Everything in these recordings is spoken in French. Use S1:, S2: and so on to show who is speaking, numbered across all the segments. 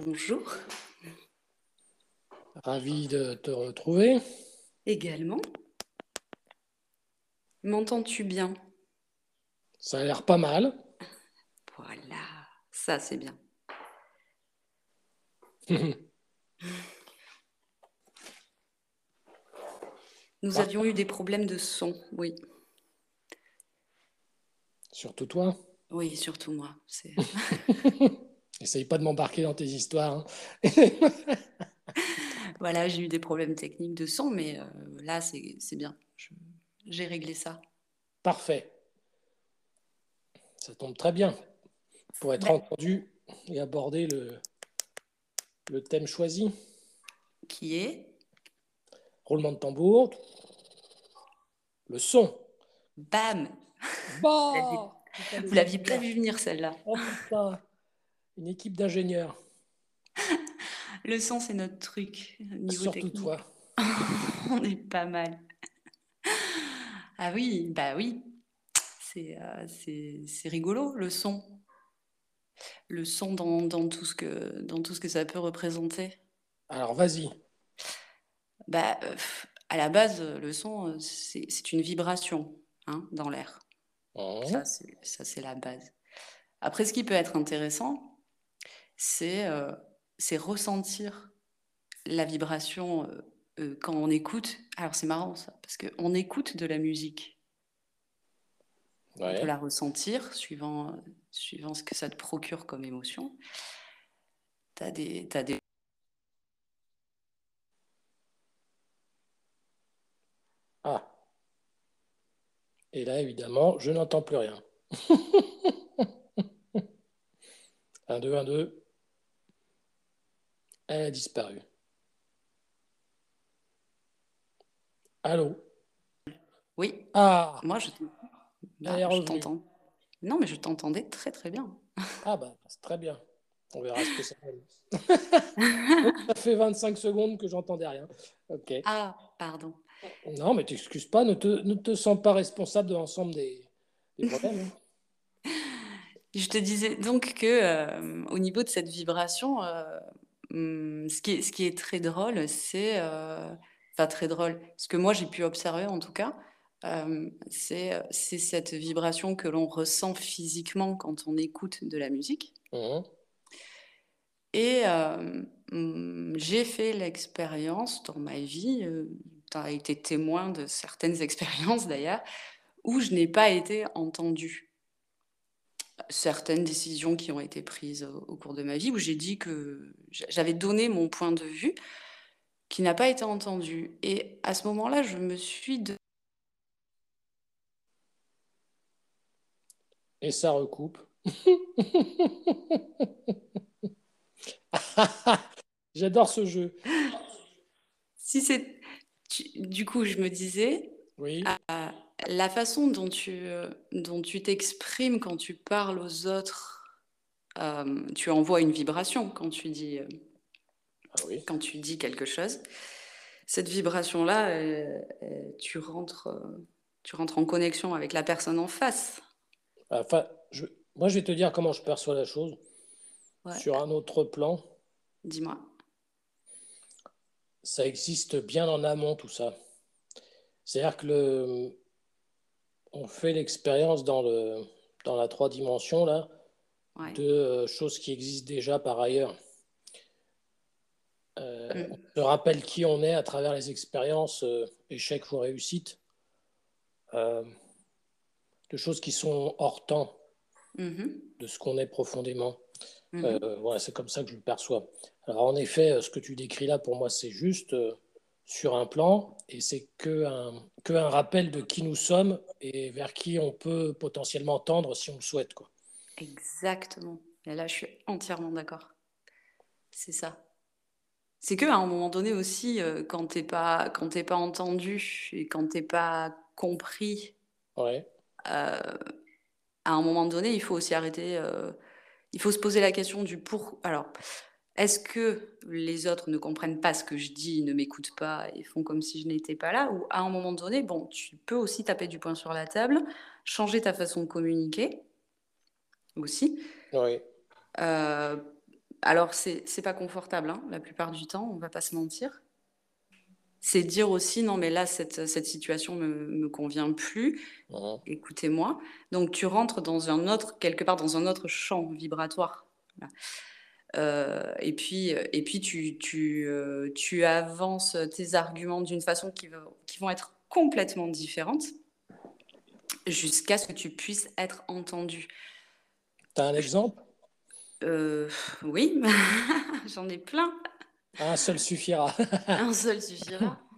S1: Bonjour.
S2: Ravi de te retrouver.
S1: Également. M'entends-tu bien?
S2: Ça a l'air pas mal.
S1: Voilà, ça c'est bien. Nous avions eu des problèmes de son, oui.
S2: Surtout toi?
S1: Oui, surtout moi. c'est-
S2: Essaye pas de m'embarquer dans tes histoires. hein.
S1: voilà, j'ai eu des problèmes techniques de son, mais euh, là c'est bien. J'ai réglé ça.
S2: Parfait. Ça tombe très bien pour être
S1: Ben-
S2: entendu et aborder le, le thème choisi.
S1: Qui est?
S2: Roulement de tambour. Le son.
S1: Bam
S2: Bah
S1: Vous l'aviez pas vu venir celle-là.
S2: Oh Une équipe d'ingénieurs.
S1: Le son c'est notre truc. Niveau
S2: Surtout
S1: technique.
S2: toi.
S1: On est pas mal. Ah oui, bah oui. C'est euh, c'est rigolo le son. Le son dans, dans tout ce que, dans tout ce que ça peut représenter.
S2: Alors vas-y.
S1: Bah, euh, à la base, le son, euh, c'est une vibration hein, dans l'air. C'est ça, c'est la base. Après, ce qui peut être intéressant, c'est euh, c'est ressentir la vibration euh, euh, quand on écoute. Alors, c'est marrant ça, parce qu'on écoute de la musique. On peut la ressentir suivant, euh, suivant ce que ça te procure comme émotion. Des, t'as des...
S2: Ah. Et là, évidemment, je n'entends plus rien. 1, 2, 1, 2. Elle a disparu. Allô?
S1: Oui,
S2: Ah
S1: moi, je, Ah, t'entends. Non, mais je t'entendais très très bien.
S2: Ah bah, c'est très bien. On verra ce que ça donne. Ça fait 25 secondes que j'entendais rien. Ok.
S1: Ah, pardon.
S2: Non, mais t'excuses pas, ne te, ne te sens pas responsable de l'ensemble des, des problèmes. hein.
S1: Je te disais donc que euh, au niveau de cette vibration, euh, hum, ce qui est, ce qui est très drôle, c'est, euh, enfin très drôle, ce que moi j'ai pu observer en tout cas, euh, c'est, c'est cette vibration que l'on ressent physiquement quand on écoute de la musique.
S2: Mhm.
S1: Et euh, hum, j'ai fait l'expérience dans ma vie, tu as été témoin de certaines expériences d'ailleurs, où je n'ai pas été entendue. Certaines décisions qui ont été prises au, cours de ma vie, où j'ai dit que j'a- j'avais donné mon point de vue qui n'a pas été entendu. Et à ce moment-là, je me suis... de-
S2: Et ça recoupe. J'adore ce jeu.
S1: Si c'est... Du coup, je me disais,
S2: Oui.
S1: La façon dont tu euh, dont tu t'exprimes quand tu parles aux autres, euh, tu envoies une vibration quand tu dis euh,
S2: Ah oui.
S1: quand tu dis quelque chose. Cette vibration-là, euh, euh, tu rentres tu rentres en connexion avec la personne en face.
S2: Enfin, je- moi, je vais te dire comment je perçois la chose
S1: Ouais.
S2: sur un autre plan.
S1: Dis-moi.
S2: Ça existe bien en amont, tout ça. C'est-à-dire que le... on fait l'expérience dans le... dans la trois dimensions là,
S1: Ouais.
S2: de euh, choses qui existent déjà par ailleurs. Euh,
S1: Mm.
S2: on se rappelle qui on est à travers les expériences, euh, échecs ou réussites, euh, de choses qui sont hors temps
S1: Mhm.
S2: de ce qu'on est profondément.
S1: Mhm.
S2: Euh, voilà, c'est comme ça que je le perçois. Alors en effet, ce que tu décris là, pour moi, c'est juste sur un plan, et c'est que un, que un rappel de qui nous sommes et vers qui on peut potentiellement tendre si on le souhaite. Quoi.
S1: Exactement. Et là, je suis entièrement d'accord. C'est ça. C'est que à un moment donné aussi, euh, quand t'es pas, quand t'es pas entendu et quand t'es pas compris,
S2: Ouais.
S1: euh, à un moment donné, il faut aussi arrêter. euh, il faut se poser la question du pour. Alors, est-ce que les autres ne comprennent pas ce que je dis, ne m'écoutent pas et font comme si je n'étais pas là? Ou à un moment donné, bon, tu peux aussi taper du poing sur la table, changer ta façon de communiquer aussi.
S2: Oui.
S1: Euh, alors, c'est pas confortable, hein, la plupart du temps, on va pas se mentir. C'est dire aussi, non, mais là, cette, cette situation me, me convient plus.
S2: Mhm.
S1: Écoutez-moi. Donc, tu rentres dans un autre, quelque part dans un autre champ vibratoire. Voilà. Euh, et puis, et puis tu, tu, euh, tu avances tes arguments d'une façon qui, va, qui vont être complètement différentes jusqu'à ce que tu puisses être entendu.
S2: Tu as un exemple?
S1: Euh, Oui, j'en ai plein.
S2: Un seul suffira.
S1: un seul suffira.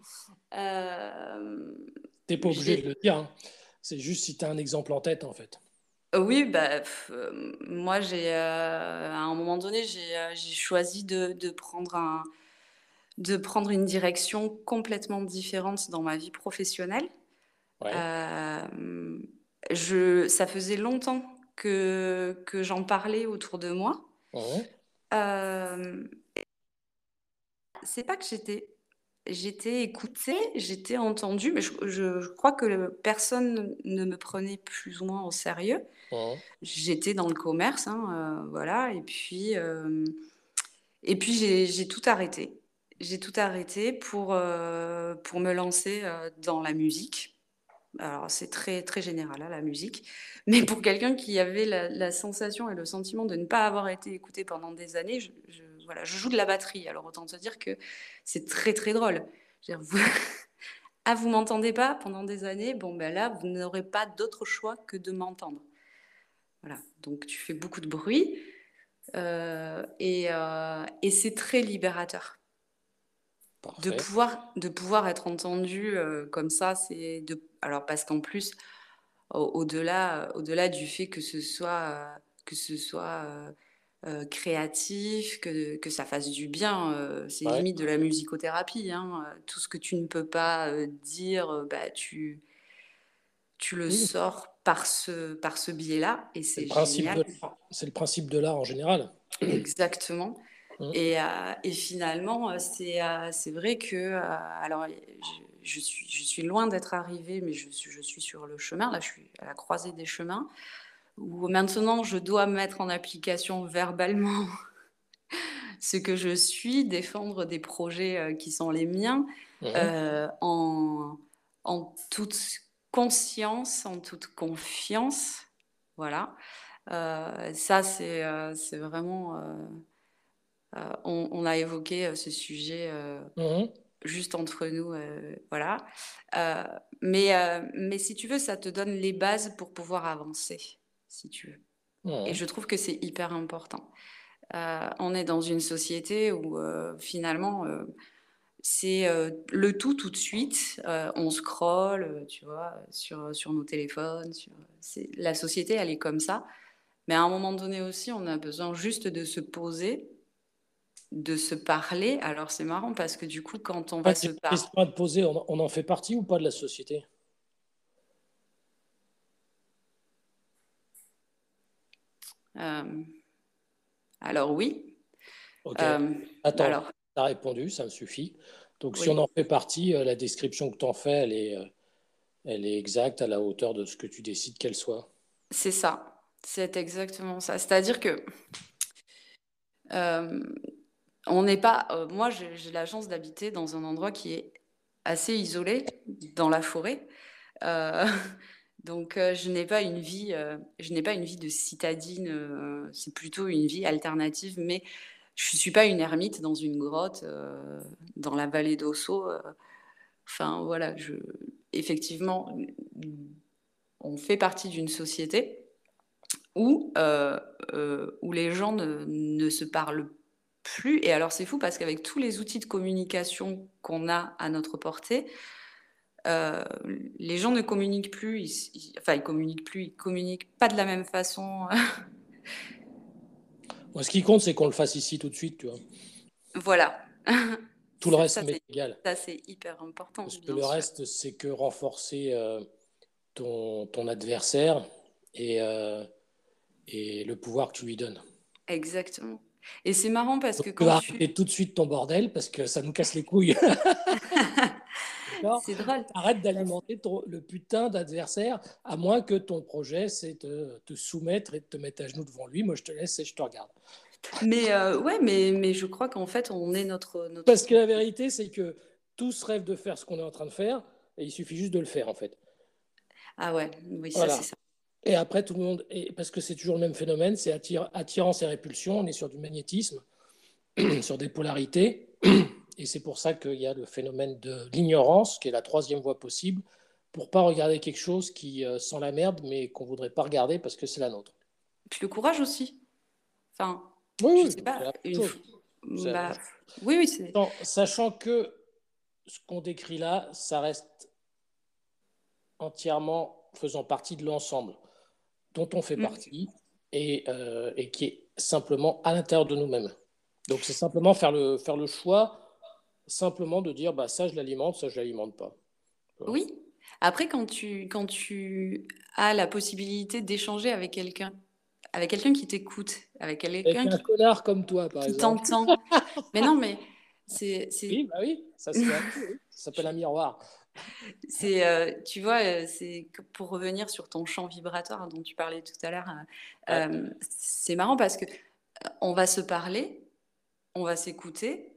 S2: Tu n'es pas obligé de le dire. Hein. C'est juste si tu as un exemple en tête, en fait.
S1: Oui, bah, euh, moi, j'ai, euh, à un moment donné, j'ai, euh, j'ai choisi de, de prendre un, de prendre une direction complètement différente dans ma vie professionnelle.
S2: Ouais.
S1: je, ça faisait longtemps que, que j'en parlais autour de moi. C'est pas que j'étais j'étais écoutée, j'étais entendue, mais je, je, je crois que personne ne me prenait plus ou moins au sérieux. J'étais dans le commerce, hein, euh, voilà, et puis, euh, et puis j'ai j'ai tout arrêté. J'ai tout arrêté pour, euh, pour me lancer euh, dans la musique. Alors, c'est très, très général, hein, la musique. Mais pour quelqu'un qui avait la, la sensation et le sentiment de ne pas avoir été écouté pendant des années, je, je- voilà, je joue de la batterie. Alors, autant te dire que c'est très, très drôle. Je veux dire, vous... ah, vous m'entendez pas pendant des années? Bon, ben là, vous n'aurez pas d'autre choix que de m'entendre. Voilà, donc tu fais beaucoup de bruit euh, et, euh, et c'est très libérateur. De pouvoir, de pouvoir être entendu euh, comme ça, c'est de... Alors parce qu'en plus, au- au-delà, au-delà du fait que ce soit, que ce soit euh, créatif, que, que ça fasse du bien, euh, c'est
S2: Ouais.
S1: limite de la musicothérapie, hein. Euh, Tout ce que tu ne peux pas euh, dire, bah, tu, tu le
S2: Oui,
S1: sors par ce, par ce biais-là, et
S2: c'est le
S1: c'est
S2: principe
S1: génial.
S2: de l'art. C'est le principe de l'art en général.
S1: Exactement.
S2: Mhm.
S1: Et, et finalement, c'est c'est vrai que, alors, je, je suis, je suis loin d'être arrivée, mais je, suis- je suis sur le chemin, là, je suis à la croisée des chemins, où maintenant je dois mettre en application verbalement ce que je suis, défendre des projets euh, qui sont les miens,
S2: Mhm.
S1: euh, en, en toute conscience, en toute confiance. Voilà. Euh, ça, c'est euh, vraiment. on, on a évoqué ce sujet
S2: Mhm.
S1: juste entre nous, voilà. Mais, mais si tu veux, ça te donne les bases pour pouvoir avancer, si tu veux. Et je trouve que c'est hyper important. Euh, on est dans une société où euh, finalement, euh, c'est le tout tout de suite. On scrolle, tu vois, sur, sur nos téléphones. Sur, la société, elle est comme ça. Mais à un moment donné aussi, on a besoin juste de se poser de se parler. Alors c'est marrant parce que du coup, quand on va se parler.
S2: On, on en fait partie ou pas de la société?
S1: Alors oui,
S2: Ok.
S1: euh,
S2: Attends,
S1: alors
S2: tu as répondu, ça me suffit. Donc, si on en fait partie, euh, la description que tu en fais, elle est, euh, elle est exacte à la hauteur de ce que tu décides qu'elle soit.
S1: c'est ça, c'est exactement ça. C'est-à-dire que euh, on n'est pas, euh, moi j'ai j'ai la chance d'habiter dans un endroit qui est assez isolé, dans la forêt. Euh, donc euh, je n'ai pas une vie, euh, je n'ai pas une vie de citadine. euh, c'est plutôt une vie alternative, mais je suis pas une ermite dans une grotte dans la vallée d'Osso. Enfin voilà, je, effectivement, on fait partie d'une société où, où les gens ne se parlent plus. Et alors c'est fou parce qu'avec tous les outils de communication qu'on a à notre portée, euh, les gens ne communiquent plus, ils, ils- enfin ils communiquent plus, ils communiquent pas de la même façon.
S2: Moi, ce qui compte, c'est qu'on le fasse ici tout de suite, tu vois.
S1: voilà.
S2: Tout le reste
S1: ça,
S2: m'est
S1: c'est
S2: égal.
S1: ça, c'est hyper important,
S2: Parce que le
S1: sûr.
S2: reste, c'est que renforcer euh, ton, ton adversaire et, euh, et le pouvoir que tu lui donnes.
S1: Exactement. Et c'est marrant parce
S2: Donc,
S1: que
S2: tu
S1: quand
S2: vas
S1: tu...
S2: arrêter tout de suite ton bordel parce que ça nous casse les couilles. D'accord
S1: C'est drôle.
S2: Arrête d'alimenter le putain d'adversaire, à moins que ton projet, c'est de te soumettre et de te mettre à genoux devant lui. Moi, je te laisse et je te regarde.
S1: mais euh, ouais, mais, mais je crois qu'en fait, on est notre, notre...
S2: Parce que la vérité, c'est que tous rêvent de faire ce qu'on est en train de faire, et il suffit juste de le faire, en fait.
S1: Ah ouais, oui, ça, c'est ça.
S2: Et après, tout le monde, et parce que c'est toujours le même phénomène, c'est attirance et répulsion, on est sur du magnétisme, sur des polarités, et c'est pour ça qu'il y a le phénomène de l'ignorance, qui est la troisième voie possible, pour pas regarder quelque chose qui euh, sent la merde, mais qu'on voudrait pas regarder parce que c'est la nôtre.
S1: Puis le courage aussi? Enfin,
S2: oui, je sais pas.
S1: Bah, oui, oui, c'est.
S2: Sachant que ce qu'on décrit là, ça reste entièrement faisant partie de l'ensemble dont on fait mm. partie et, euh, et, qui est simplement à l'intérieur de nous-mêmes. Donc c'est simplement faire le, faire le choix, simplement de dire bah, ça je l'alimente, ça je l'alimente pas.
S1: Oui. Après, quand tu, quand tu as la possibilité d'échanger avec quelqu'un, avec quelqu'un qui t'écoute, avec quelqu'un
S2: qui... un connard comme toi, par exemple.
S1: t'entend. mais non, mais c'est.
S2: Oui, bah oui, ça, ça s'appelle un miroir.
S1: C'est, euh, tu vois, euh, c'est pour revenir sur ton champ vibratoire dont tu parlais tout à l'heure. Euh, c'est marrant parce que on va se parler, on va s'écouter,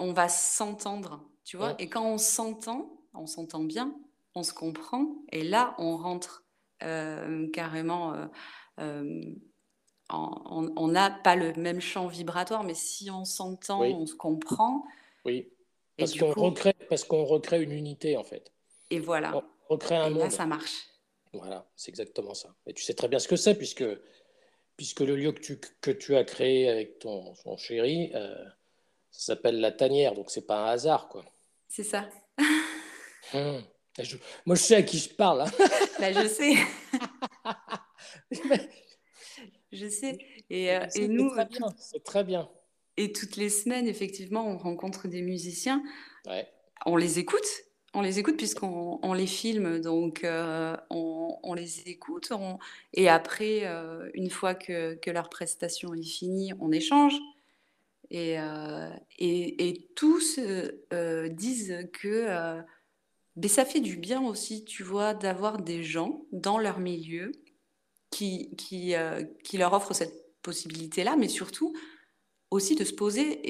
S1: on va s'entendre, tu vois. Et quand on s'entend, on s'entend bien, on se comprend, et là, on rentre carrément. on n'a pas le même champ vibratoire, mais si on s'entend, on se comprend.
S2: Oui. Parce qu'on recrée, parce qu'on recrée une unité, en fait.
S1: Et voilà. On
S2: recrée un et
S1: Là, ça marche.
S2: Voilà, c'est exactement ça. Et tu sais très bien ce que c'est, puisque, puisque le lieu que tu, que tu as créé avec ton, chéri, euh, ça s'appelle la tanière, donc c'est pas un hasard, quoi.
S1: C'est ça.
S2: Hum. moi, je sais à qui je parle. Hein.
S1: Bah, je sais. je sais. Et, euh, et nous,
S2: c'est très bien.
S1: Et toutes les semaines, effectivement, on rencontre des musiciens. On les écoute. On les écoute puisqu'on les filme, donc euh, on, les écoute. Et après, euh, une fois que, leur prestation est finie, on échange. Et, euh, et, tous disent que ben, ça fait du bien aussi, tu vois, d'avoir des gens dans leur milieu qui, qui, qui leur offrent cette possibilité-là, mais surtout aussi de se poser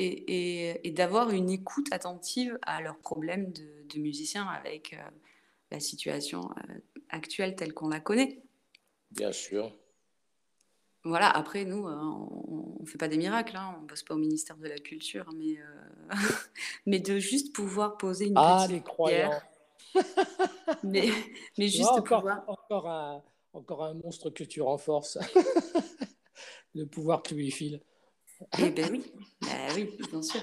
S1: et, d'avoir une écoute attentive à leurs problèmes de, musiciens avec euh, la situation euh, actuelle telle qu'on la connaît.
S2: Bien sûr.
S1: Voilà, après, nous, euh, on ne fait pas des miracles, hein, on ne bosse pas au ministère de la Culture, mais, mais de juste pouvoir poser une
S2: ah,
S1: petite
S2: les croyants.
S1: mais, mais juste
S2: encore,
S1: pouvoir...
S2: Encore un, encore un monstre que tu renforces, le pouvoir que tu lui files.
S1: Eh ben oui, ben oui, bien sûr.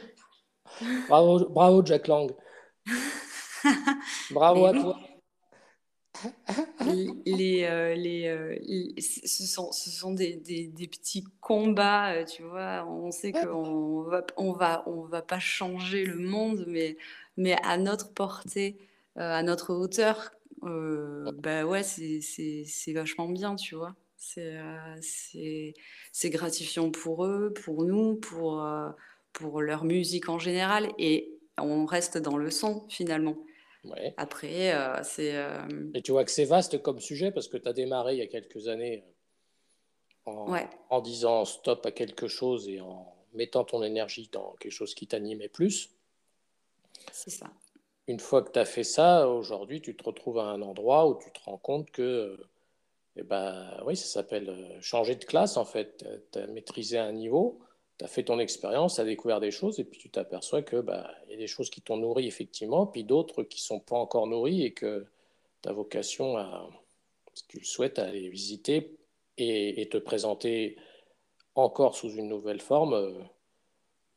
S2: Bravo, bravo Jack Lang. Bravo à toi.
S1: Les, euh, les, euh, ce sont, ce sont des, des, des petits combats, euh, tu vois. On sait qu'on va, on va, on va pas changer le monde, mais, mais à notre portée, à notre hauteur, bah ouais, c'est vachement bien, tu vois. C'est gratifiant pour eux, pour nous, pour, pour leur musique en général. Et on reste dans le son finalement. Après, euh, c'est.
S2: Et tu vois que c'est vaste comme sujet parce que tu as démarré il y a quelques années en, en, disant stop à quelque chose et en mettant ton énergie dans quelque chose qui t'animait plus.
S1: C'est ça.
S2: Une fois que tu as fait ça, aujourd'hui, tu te retrouves à un endroit où tu te rends compte que eh ben, oui, ça s'appelle euh, changer de classe en fait. Tu as maîtrisé un niveau, tu as fait ton expérience, tu as découvert des choses et puis tu t'aperçois que bah, y a des choses qui t'ont nourri effectivement, puis d'autres qui sont pas encore nourries et que ta vocation à, si tu le souhaites, à aller visiter et, te présenter encore sous une nouvelle forme euh,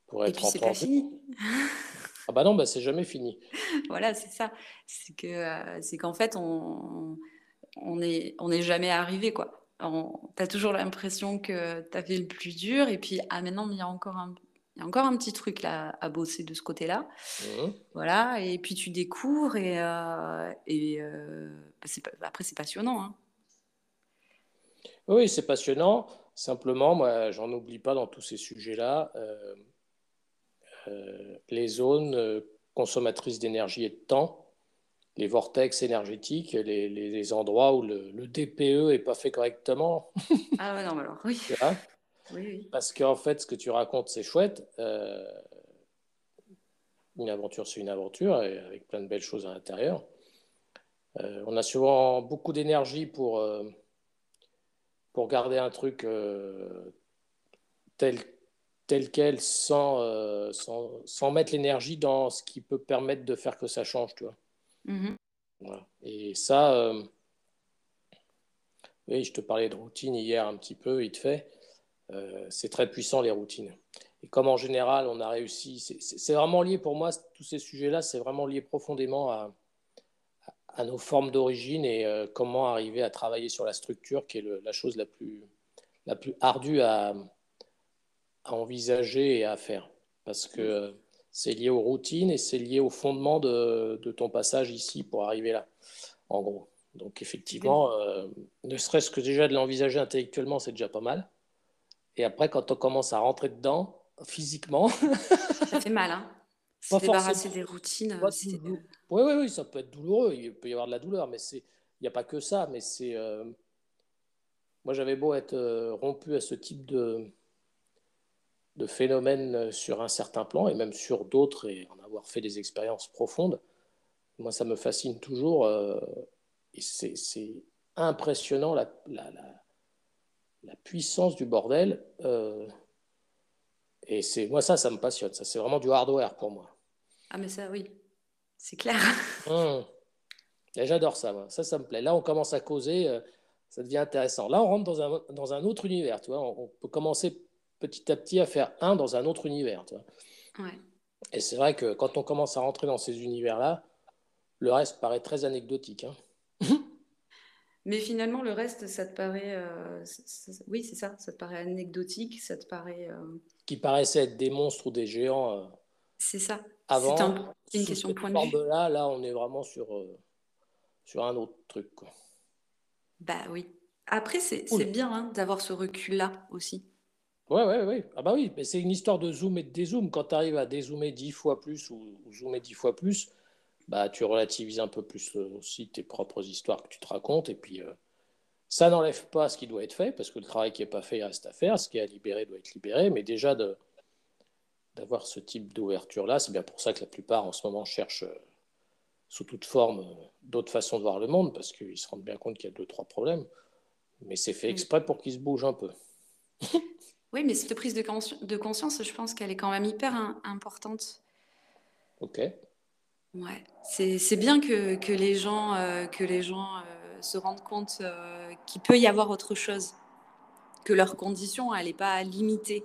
S2: pour être
S1: et puis pas fini.
S2: ah bah non, bah c'est jamais fini.
S1: voilà, c'est ça. C'est que euh, c'est qu'en fait on on n'est on est jamais arrivé, quoi. Tu as toujours l'impression que tu as fait le plus dur, et puis, ah, maintenant, il y a encore un, il y a encore un petit truc là à bosser de ce côté-là. Mmh. Voilà, et puis tu découvres, et, euh, et euh, après, c'est passionnant. Hein.
S2: Oui, c'est passionnant. Simplement, moi, j'en oublie pas dans tous ces sujets-là. Euh, les zones consommatrices d'énergie et de temps les vortex énergétiques, les, endroits où le, DPE n'est pas fait correctement.
S1: ah ouais, non, alors oui. oui.
S2: Parce qu'en fait, ce que tu racontes, c'est chouette. Euh, une aventure, c'est une aventure, avec plein de belles choses à l'intérieur. Euh, on a souvent beaucoup d'énergie pour, euh, pour garder un truc tel, tel quel sans, sans, sans mettre l'énergie dans ce qui peut permettre de faire que ça change, tu vois. Mm-hmm. Et ça, oui, je te parlais de routine hier un petit peu, il te fait. Euh, c'est très puissant les routines. Et comme en général, on a réussi, c'est vraiment lié pour moi, tous ces sujets-là, c'est vraiment lié profondément à, à nos formes d'origine et euh, comment arriver à travailler sur la structure, qui est la chose la plus, la plus ardue à, à, envisager et à faire. Parce que c'est lié aux routines et c'est lié au fondement de, de ton passage ici pour arriver là, en gros. Donc effectivement, euh, ne serait-ce que déjà de l'envisager intellectuellement, c'est déjà pas mal. Et après, quand on commence à rentrer dedans, physiquement...
S1: ça fait mal, hein Se débarrasser des routines.
S2: Oui, oui, oui, ça peut être douloureux. Il peut y avoir de la douleur, mais il n'y a pas que ça. Mais c'est... Euh, moi, j'avais beau être euh, rompu à ce type de, de phénomène sur un certain plan, et même sur d'autres, et en avoir fait des expériences profondes. Moi, ça me fascine toujours et c'est impressionnant la, la, la, puissance du bordel. Euh, et c'est moi, ça, ça me passionne. Ça, c'est vraiment du hardware pour moi.
S1: Ah, mais ça, oui, c'est clair.
S2: Hum. J'adore ça, moi. Ça, ça me plaît. Là, on commence à causer, euh, ça devient intéressant. Là, on rentre dans un, dans un autre univers, tu vois. On, peut commencer petit à petit à faire un dans un autre univers, tu vois.
S1: Ouais.
S2: Et c'est vrai que quand on commence à rentrer dans ces univers-là, le reste paraît très anecdotique. Hein.
S1: Mais finalement, le reste, ça te paraît. Euh, oui, c'est ça. Ça te paraît anecdotique. Ça te paraît. Euh,
S2: Qui paraissait être des monstres ou des géants. Euh,
S1: c'est ça.
S2: Avant. C'est une question de point de vue. Là, là, on est vraiment sur, sur un autre truc. Quoi.
S1: Bah oui. Après, c'est bien hein, d'avoir ce recul-là aussi.
S2: Ouais, ouais, ouais. Ah bah oui, mais c'est une histoire de zoom et de dézoom. Quand tu arrives à dézoomer dix fois plus ou, ou zoomer dix fois plus, bah, tu relativises un peu plus euh, aussi tes propres histoires que tu te racontes. Et puis, euh, ça n'enlève pas ce qui doit être fait, parce que le travail qui n'est pas fait reste à faire. Ce qui est à libérer doit être libéré. Mais déjà, de, d'avoir ce type d'ouverture-là, c'est bien pour ça que la plupart en ce moment cherchent euh, sous toute forme d'autres façons de voir le monde, parce qu'ils se rendent bien compte qu'il y a deux, trois problèmes. Mais c'est fait exprès pour qu'ils se bougent un peu.
S1: oui, mais cette prise de, de conscience, je pense qu'elle est quand même hyper importante.
S2: Ok.
S1: Ouais, c'est bien que, que, les gens, euh, que les gens euh, se rendent compte euh, qu'il peut y avoir autre chose, que leur condition, elle n'est pas limitée.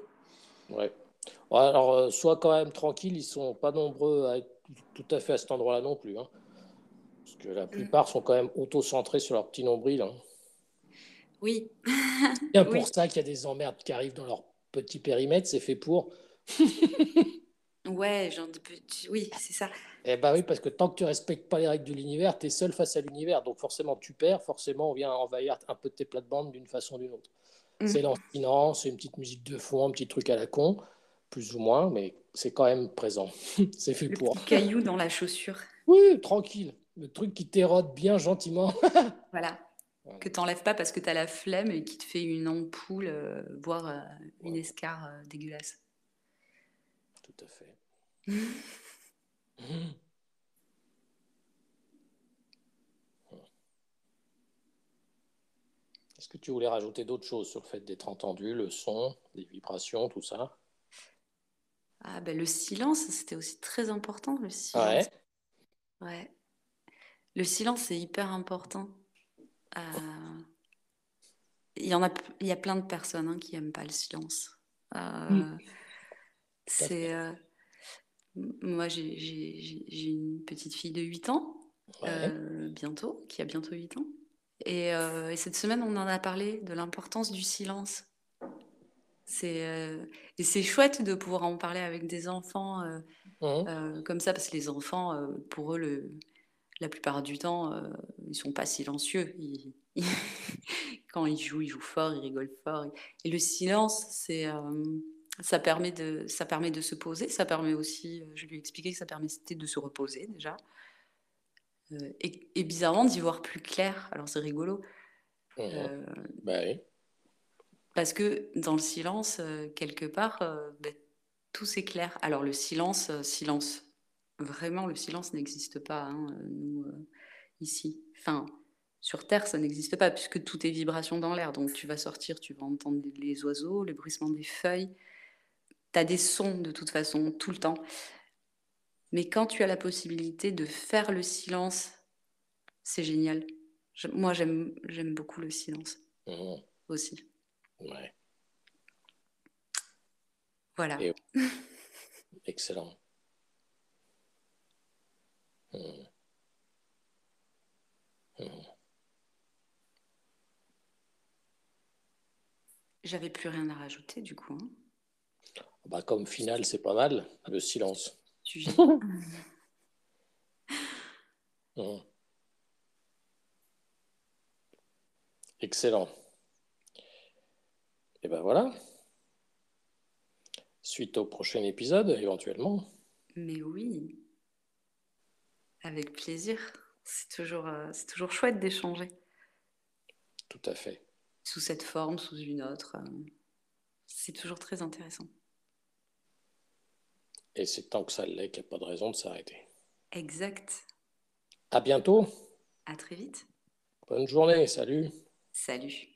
S2: Ouais. alors, sois quand même tranquille, ils sont pas nombreux à être tout à fait à cet endroit-là non plus. Hein. parce que la mm. plupart sont quand même auto-centrés sur leur petit nombril. Hein.
S1: Oui.
S2: C'est bien pour ça qu'il y a des emmerdes qui arrivent dans leur petit périmètre, c'est fait pour.
S1: ouais, genre de Oui, c'est ça.
S2: Eh bien oui, parce que tant que tu respectes pas les règles de l'univers, tu es seul face à l'univers. Donc forcément, tu perds, forcément, on vient envahir un peu tes plates-bandes d'une façon ou d'une autre. Mm. C'est lancinant, c'est une petite musique de fond, un petit truc à la con, plus ou moins, mais c'est quand même présent. c'est fait pour.
S1: Petit caillou dans la chaussure.
S2: Oui, tranquille. Le truc qui t'érode bien gentiment.
S1: voilà. Que tu n'enlèves pas parce que tu as la flemme et qui te fait une ampoule, euh, voire euh, une escarre euh, dégueulasse.
S2: Tout à fait. Est-ce que tu voulais rajouter d'autres choses sur le fait d'être entendu, le son, les vibrations, tout ça?
S1: Ah ben, Le silence, c'était aussi très important, le silence. Ouais. Le silence, c'est hyper important. Euh, il, y en a, il y a plein de personnes hein, qui n'aiment pas le silence. Euh, c'est... Euh, moi, j'ai une petite fille de 8 ans, euh, bientôt, qui a bientôt 8 ans. Et, cette semaine, on en a parlé de l'importance du silence. C'est et c'est chouette de pouvoir en parler avec des enfants mmh. comme ça, parce que les enfants, pour eux, le, la plupart du temps, ils sont pas silencieux. quand ils jouent, ils jouent fort, ils rigolent fort. Et le silence, c'est ça permet, de, ça permet de se poser, ça permet aussi, euh, je lui ai expliqué que ça permettait de se reposer déjà, euh, et, bizarrement d'y voir plus clair. Alors c'est rigolo.
S2: Mmh. Euh, bah oui.
S1: Parce que dans le silence, euh, quelque part, euh, ben, tout s'éclaire. Alors le silence, euh, silence, vraiment, le silence n'existe pas, hein, nous, ici. Enfin, sur Terre, ça n'existe pas, puisque tout est vibration dans l'air. Donc tu vas sortir, tu vas entendre les oiseaux, le bruissement des feuilles. Tu as des sons de toute façon, tout le temps. Mais quand tu as la possibilité de faire le silence, c'est génial. moi, j'aime beaucoup le silence mmh. aussi. Ouais. Voilà.
S2: Excellent.
S1: J'avais plus rien à rajouter du coup. Hein.
S2: Bah, comme finale, c'est pas mal, le silence. Mmh. Excellent. Et ben voilà. Suite au prochain épisode, éventuellement.
S1: Mais oui. Avec plaisir. C'est toujours, euh, c'est toujours chouette d'échanger.
S2: Tout à fait.
S1: Sous cette forme, sous une autre. Euh, c'est toujours très intéressant.
S2: Et c'est tant que ça l'est qu'il n'y a pas de raison de s'arrêter.
S1: Exact.
S2: À bientôt.
S1: À très vite.
S2: Bonne journée. Salut.
S1: Salut.